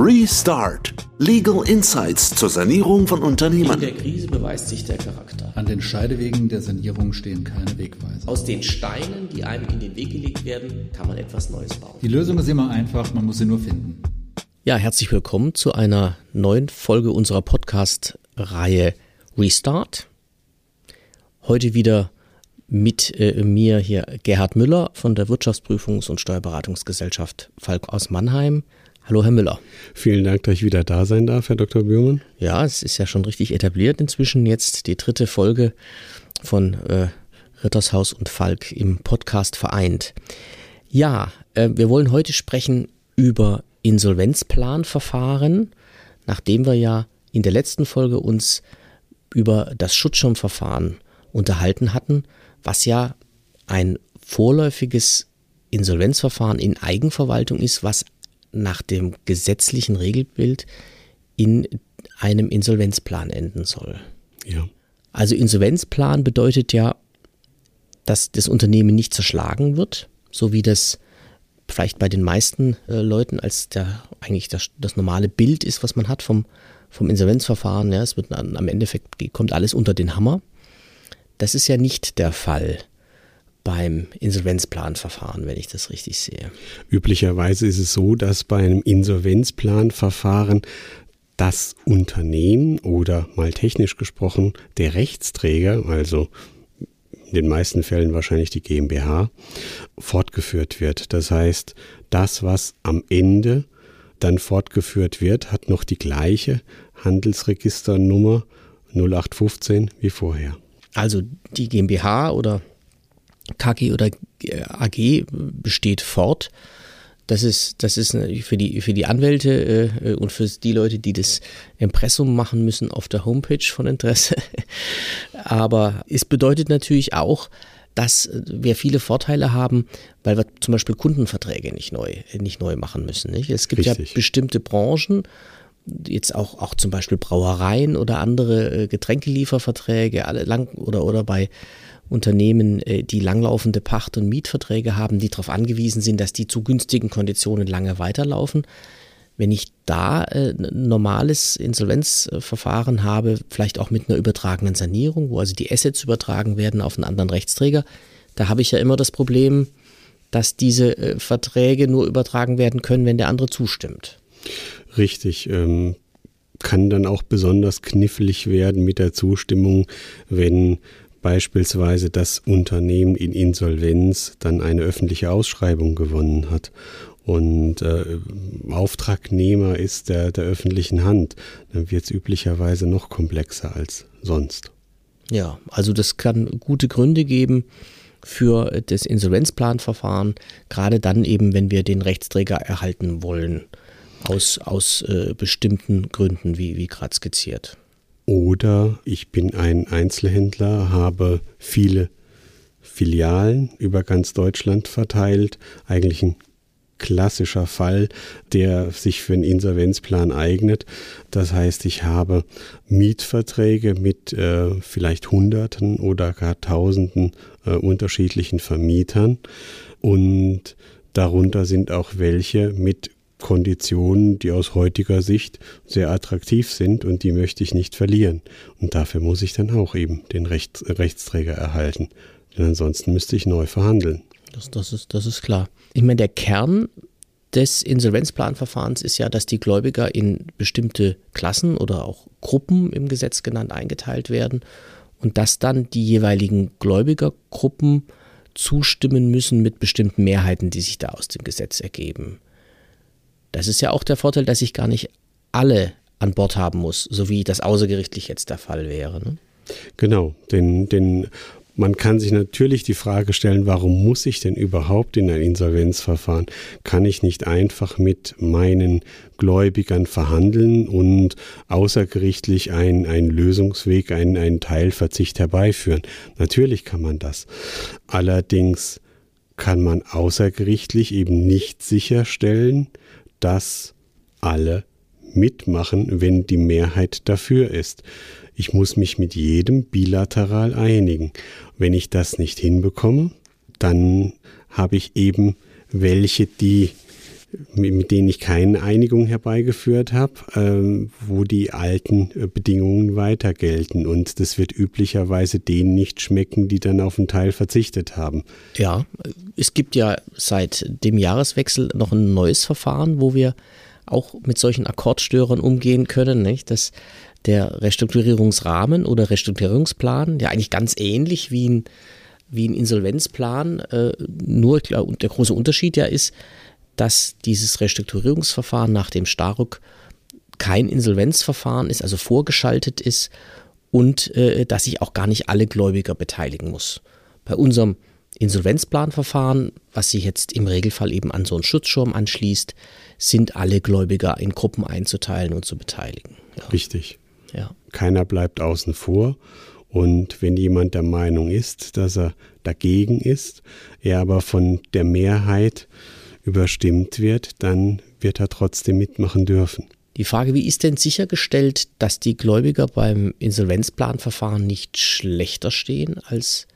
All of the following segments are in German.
Restart. Legal Insights zur Sanierung von Unternehmen. In der Krise beweist sich der Charakter. An den Scheidewegen der Sanierung stehen keine Wegweiser. Aus den Steinen, die einem in den Weg gelegt werden, kann man etwas Neues bauen. Die Lösung ist immer einfach, man muss sie nur finden. Ja, herzlich willkommen zu einer neuen Folge unserer Podcast-Reihe Restart. Heute wieder mit äh, mir hier Gerhard Müller von der Wirtschaftsprüfungs- und Steuerberatungsgesellschaft Falk aus Mannheim. Hallo, Herr Müller. Vielen Dank, dass ich wieder da sein darf, Herr Dr. Bührmann. Ja, es ist ja schon richtig etabliert inzwischen jetzt die dritte Folge von äh, Rittershaus und Falk im Podcast vereint. Ja, äh, wir wollen heute sprechen über Insolvenzplanverfahren, nachdem wir ja in der letzten Folge uns über das Schutzschirmverfahren unterhalten hatten, was ja ein vorläufiges Insolvenzverfahren in Eigenverwaltung ist, was nach dem gesetzlichen Regelbild in einem Insolvenzplan enden soll. Ja. Also Insolvenzplan bedeutet ja, dass das Unternehmen nicht zerschlagen wird, so wie das vielleicht bei den meisten äh, Leuten als der eigentlich das, das, normale Bild ist, was man hat vom, vom Insolvenzverfahren. Ja, es wird am Endeffekt kommt alles unter den Hammer. Das ist ja nicht der Fall beim Insolvenzplanverfahren, wenn ich das richtig sehe. Üblicherweise ist es so, dass bei einem Insolvenzplanverfahren das Unternehmen oder mal technisch gesprochen der Rechtsträger, also in den meisten Fällen wahrscheinlich die GmbH, fortgeführt wird. Das heißt, das, was am Ende dann fortgeführt wird, hat noch die gleiche Handelsregisternummer 0815 wie vorher. Also die GmbH oder KG oder AG besteht fort. Das ist, das ist für die, für die Anwälte äh, und für die Leute, die das Impressum machen müssen, auf der Homepage von Interesse. Aber es bedeutet natürlich auch, dass wir viele Vorteile haben, weil wir zum Beispiel Kundenverträge nicht neu, nicht neu machen müssen. Nicht? Es gibt Richtig. ja bestimmte Branchen, jetzt auch, auch zum Beispiel Brauereien oder andere äh, Getränkelieferverträge, alle lang oder, oder bei Unternehmen, äh, die langlaufende Pacht- und Mietverträge haben, die darauf angewiesen sind, dass die zu günstigen Konditionen lange weiterlaufen. Wenn ich da äh, normales Insolvenzverfahren habe, vielleicht auch mit einer übertragenen Sanierung, wo also die Assets übertragen werden auf einen anderen Rechtsträger, da habe ich ja immer das Problem, dass diese äh, Verträge nur übertragen werden können, wenn der andere zustimmt. Richtig. Ähm, kann dann auch besonders knifflig werden mit der Zustimmung, wenn beispielsweise das Unternehmen in Insolvenz dann eine öffentliche Ausschreibung gewonnen hat und äh, Auftragnehmer ist der, der öffentlichen Hand, dann wird es üblicherweise noch komplexer als sonst. Ja, also das kann gute Gründe geben für das Insolvenzplanverfahren, gerade dann eben, wenn wir den Rechtsträger erhalten wollen, aus, aus äh, bestimmten Gründen, wie, wie gerade skizziert. Oder ich bin ein Einzelhändler, habe viele Filialen über ganz Deutschland verteilt. Eigentlich ein klassischer Fall, der sich für einen Insolvenzplan eignet. Das heißt, ich habe Mietverträge mit äh, vielleicht Hunderten oder gar Tausenden äh, unterschiedlichen Vermietern und darunter sind auch welche mit Konditionen, die aus heutiger Sicht sehr attraktiv sind und die möchte ich nicht verlieren. Und dafür muss ich dann auch eben den Rechts, Rechtsträger erhalten. Denn ansonsten müsste ich neu verhandeln. Das, das, ist, das ist klar. Ich meine, der Kern des Insolvenzplanverfahrens ist ja, dass die Gläubiger in bestimmte Klassen oder auch Gruppen im Gesetz genannt eingeteilt werden und dass dann die jeweiligen Gläubigergruppen zustimmen müssen mit bestimmten Mehrheiten, die sich da aus dem Gesetz ergeben. Das ist ja auch der Vorteil, dass ich gar nicht alle an Bord haben muss, so wie das außergerichtlich jetzt der Fall wäre. Ne? Genau, denn, denn man kann sich natürlich die Frage stellen, warum muss ich denn überhaupt in ein Insolvenzverfahren? Kann ich nicht einfach mit meinen Gläubigern verhandeln und außergerichtlich einen, einen Lösungsweg, einen, einen Teilverzicht herbeiführen? Natürlich kann man das. Allerdings kann man außergerichtlich eben nicht sicherstellen, dass alle mitmachen, wenn die Mehrheit dafür ist. Ich muss mich mit jedem bilateral einigen. Wenn ich das nicht hinbekomme, dann habe ich eben welche, die mit denen ich keine Einigung herbeigeführt habe, ähm, wo die alten äh, Bedingungen weiter gelten. Und das wird üblicherweise denen nicht schmecken, die dann auf einen Teil verzichtet haben. Ja, es gibt ja seit dem Jahreswechsel noch ein neues Verfahren, wo wir auch mit solchen Akkordstörern umgehen können. Nicht? Das, der Restrukturierungsrahmen oder Restrukturierungsplan, ja eigentlich ganz ähnlich wie ein, wie ein Insolvenzplan, äh, nur klar, der große Unterschied ja ist, dass dieses Restrukturierungsverfahren nach dem Staruk kein Insolvenzverfahren ist, also vorgeschaltet ist und äh, dass sich auch gar nicht alle Gläubiger beteiligen muss. Bei unserem Insolvenzplanverfahren, was sich jetzt im Regelfall eben an so einen Schutzschirm anschließt, sind alle Gläubiger in Gruppen einzuteilen und zu beteiligen. Ja. Richtig. Ja. Keiner bleibt außen vor. Und wenn jemand der Meinung ist, dass er dagegen ist, er aber von der Mehrheit überstimmt wird, dann wird er trotzdem mitmachen dürfen. Die Frage, wie ist denn sichergestellt, dass die Gläubiger beim Insolvenzplanverfahren nicht schlechter stehen als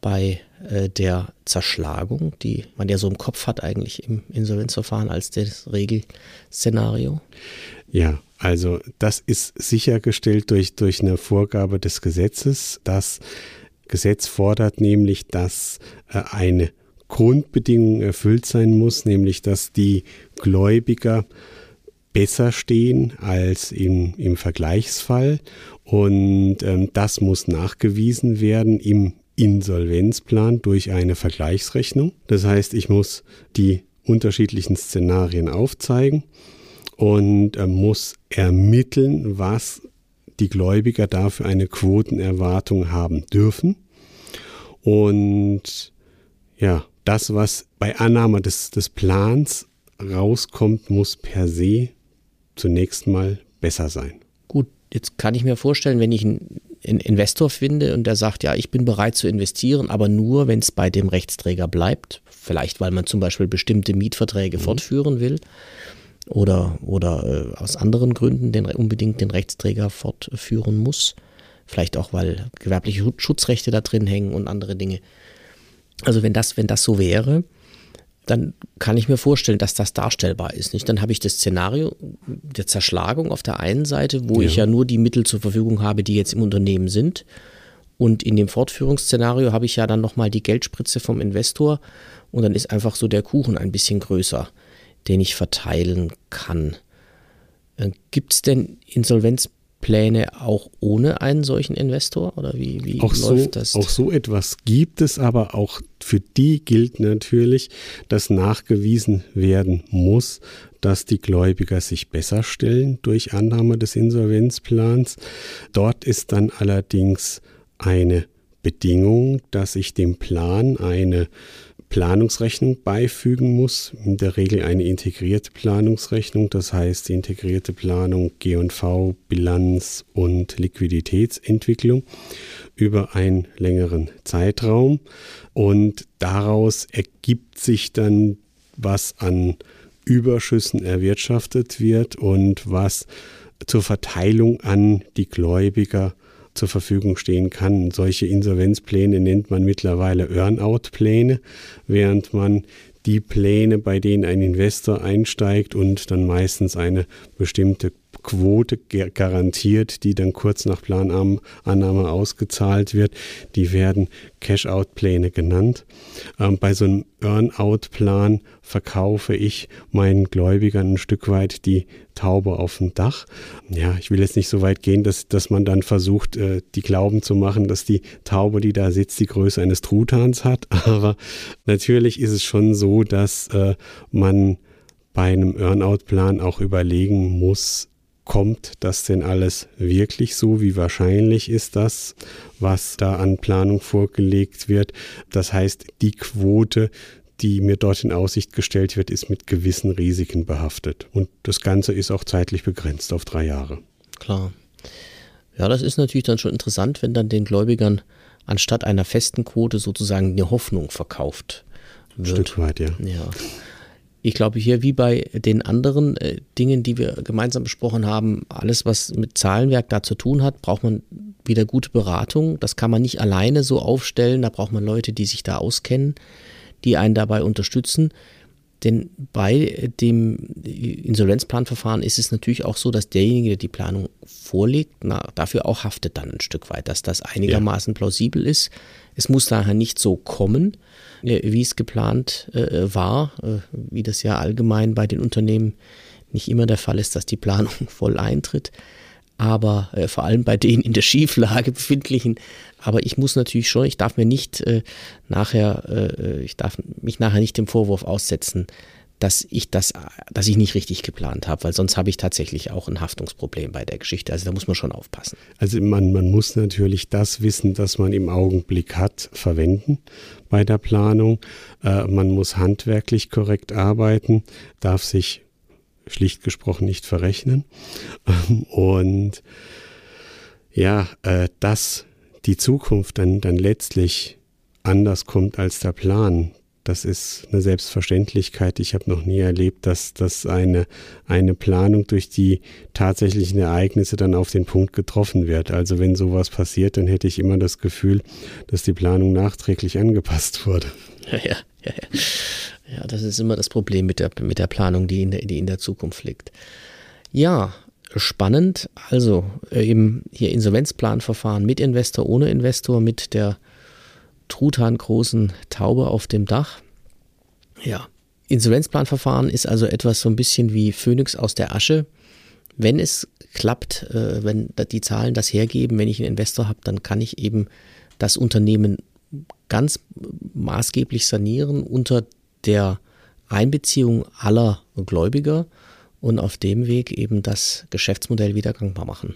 bei äh, der Zerschlagung, die man ja so im Kopf hat eigentlich im Insolvenzverfahren als das Regelszenario? Ja, also das ist sichergestellt durch, durch eine Vorgabe des Gesetzes. Das Gesetz fordert nämlich, dass äh, eine Grundbedingung erfüllt sein muss, nämlich dass die Gläubiger besser stehen als im, im Vergleichsfall. Und ähm, das muss nachgewiesen werden im Insolvenzplan durch eine Vergleichsrechnung. Das heißt, ich muss die unterschiedlichen Szenarien aufzeigen und äh, muss ermitteln, was die Gläubiger dafür eine Quotenerwartung haben dürfen. Und ja, das, was bei Annahme des, des Plans rauskommt, muss per se zunächst mal besser sein. Gut, jetzt kann ich mir vorstellen, wenn ich einen Investor finde und der sagt, ja, ich bin bereit zu investieren, aber nur, wenn es bei dem Rechtsträger bleibt. Vielleicht, weil man zum Beispiel bestimmte Mietverträge mhm. fortführen will oder, oder äh, aus anderen Gründen den, unbedingt den Rechtsträger fortführen muss. Vielleicht auch, weil gewerbliche Schutzrechte da drin hängen und andere Dinge. Also wenn das, wenn das so wäre, dann kann ich mir vorstellen, dass das darstellbar ist. Nicht? Dann habe ich das Szenario der Zerschlagung auf der einen Seite, wo ja. ich ja nur die Mittel zur Verfügung habe, die jetzt im Unternehmen sind. Und in dem Fortführungsszenario habe ich ja dann nochmal die Geldspritze vom Investor und dann ist einfach so der Kuchen ein bisschen größer den ich verteilen kann. Äh, Gibt es denn Insolvenzpläne auch ohne einen solchen Investor oder wie, wie auch läuft so, das? Auch so etwas gibt es, aber auch für die gilt natürlich, dass nachgewiesen werden muss, dass die Gläubiger sich besser stellen durch Annahme des Insolvenzplans. Dort ist dann allerdings eine Bedingung, dass ich dem Plan eine Planungsrechnung beifügen muss. In der Regel eine integrierte Planungsrechnung, das heißt die integrierte Planung G&V, Bilanz und Liquiditätsentwicklung über einen längeren Zeitraum. Und daraus ergibt sich dann, was an Überschüssen erwirtschaftet wird und was zur Verteilung an die Gläubiger zur Verfügung stehen kann. Solche Insolvenzpläne nennt man mittlerweile Earnout-Pläne, während man die Pläne, bei denen ein Investor einsteigt und dann meistens eine bestimmte Quote garantiert, die dann kurz nach Planannahme ausgezahlt wird. Die werden Cash-out-Pläne genannt. Ähm, bei so einem Earn-out-Plan verkaufe ich meinen Gläubigern ein Stück weit die Taube auf dem Dach. Ja, ich will jetzt nicht so weit gehen, dass, dass man dann versucht, äh, die Glauben zu machen, dass die Taube, die da sitzt, die Größe eines Truthahns hat. Aber natürlich ist es schon so, dass äh, man bei einem Earnout-Plan auch überlegen muss, kommt das denn alles wirklich so? Wie wahrscheinlich ist das, was da an Planung vorgelegt wird? Das heißt, die Quote, die mir dort in Aussicht gestellt wird, ist mit gewissen Risiken behaftet. Und das Ganze ist auch zeitlich begrenzt auf drei Jahre. Klar. Ja, das ist natürlich dann schon interessant, wenn dann den Gläubigern anstatt einer festen Quote sozusagen eine Hoffnung verkauft wird. Ein Stück weit, ja. Ja ich glaube, hier wie bei den anderen äh, Dingen, die wir gemeinsam besprochen haben, alles, was mit Zahlenwerk da zu tun hat, braucht man wieder gute Beratung. Das kann man nicht alleine so aufstellen. Da braucht man Leute, die sich da auskennen, die einen dabei unterstützen. Denn bei dem Insolvenzplanverfahren ist es natürlich auch so, dass derjenige, der die Planung vorlegt, na, dafür auch haftet dann ein Stück weit, dass das einigermaßen plausibel ist. Es muss daher nicht so kommen, äh, wie es geplant äh, war, äh, wie das ja allgemein bei den Unternehmen nicht immer der Fall ist, dass die Planung voll eintritt aber äh, vor allem bei den in der Schieflage befindlichen. Aber ich muss natürlich schon, ich darf mir nicht äh, nachher, äh, ich darf mich nachher nicht dem Vorwurf aussetzen, dass ich das, dass ich nicht richtig geplant habe, weil sonst habe ich tatsächlich auch ein Haftungsproblem bei der Geschichte. Also da muss man schon aufpassen. Also man, man muss natürlich das Wissen, das man im Augenblick hat, verwenden bei der Planung. Äh, man muss handwerklich korrekt arbeiten, darf sich schlicht gesprochen nicht verrechnen. Und ja, äh, dass die Zukunft dann, dann letztlich anders kommt als der Plan, das ist eine Selbstverständlichkeit. Ich habe noch nie erlebt, dass, dass eine, eine Planung durch die tatsächlichen Ereignisse dann auf den Punkt getroffen wird. Also wenn sowas passiert, dann hätte ich immer das Gefühl, dass die Planung nachträglich angepasst wurde. Ja, ja, ja. Ja, das ist immer das Problem mit der, mit der Planung, die in der, die in der Zukunft liegt. Ja, spannend. Also äh, eben hier Insolvenzplanverfahren mit Investor, ohne Investor, mit der Truthahn großen Taube auf dem Dach. Ja, Insolvenzplanverfahren ist also etwas so ein bisschen wie Phönix aus der Asche. Wenn es klappt, äh, wenn die Zahlen das hergeben, wenn ich einen Investor habe, dann kann ich eben das Unternehmen ganz maßgeblich sanieren unter der Einbeziehung aller Gläubiger und auf dem Weg eben das Geschäftsmodell wieder gangbar machen.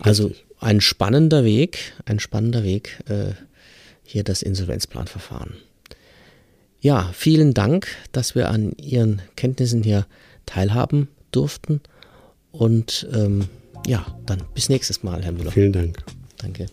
Also ein spannender Weg, ein spannender Weg, äh, hier das Insolvenzplanverfahren. Ja, vielen Dank, dass wir an Ihren Kenntnissen hier teilhaben durften. Und ähm, ja, dann bis nächstes Mal, Herr Müller. Vielen Dank. Danke.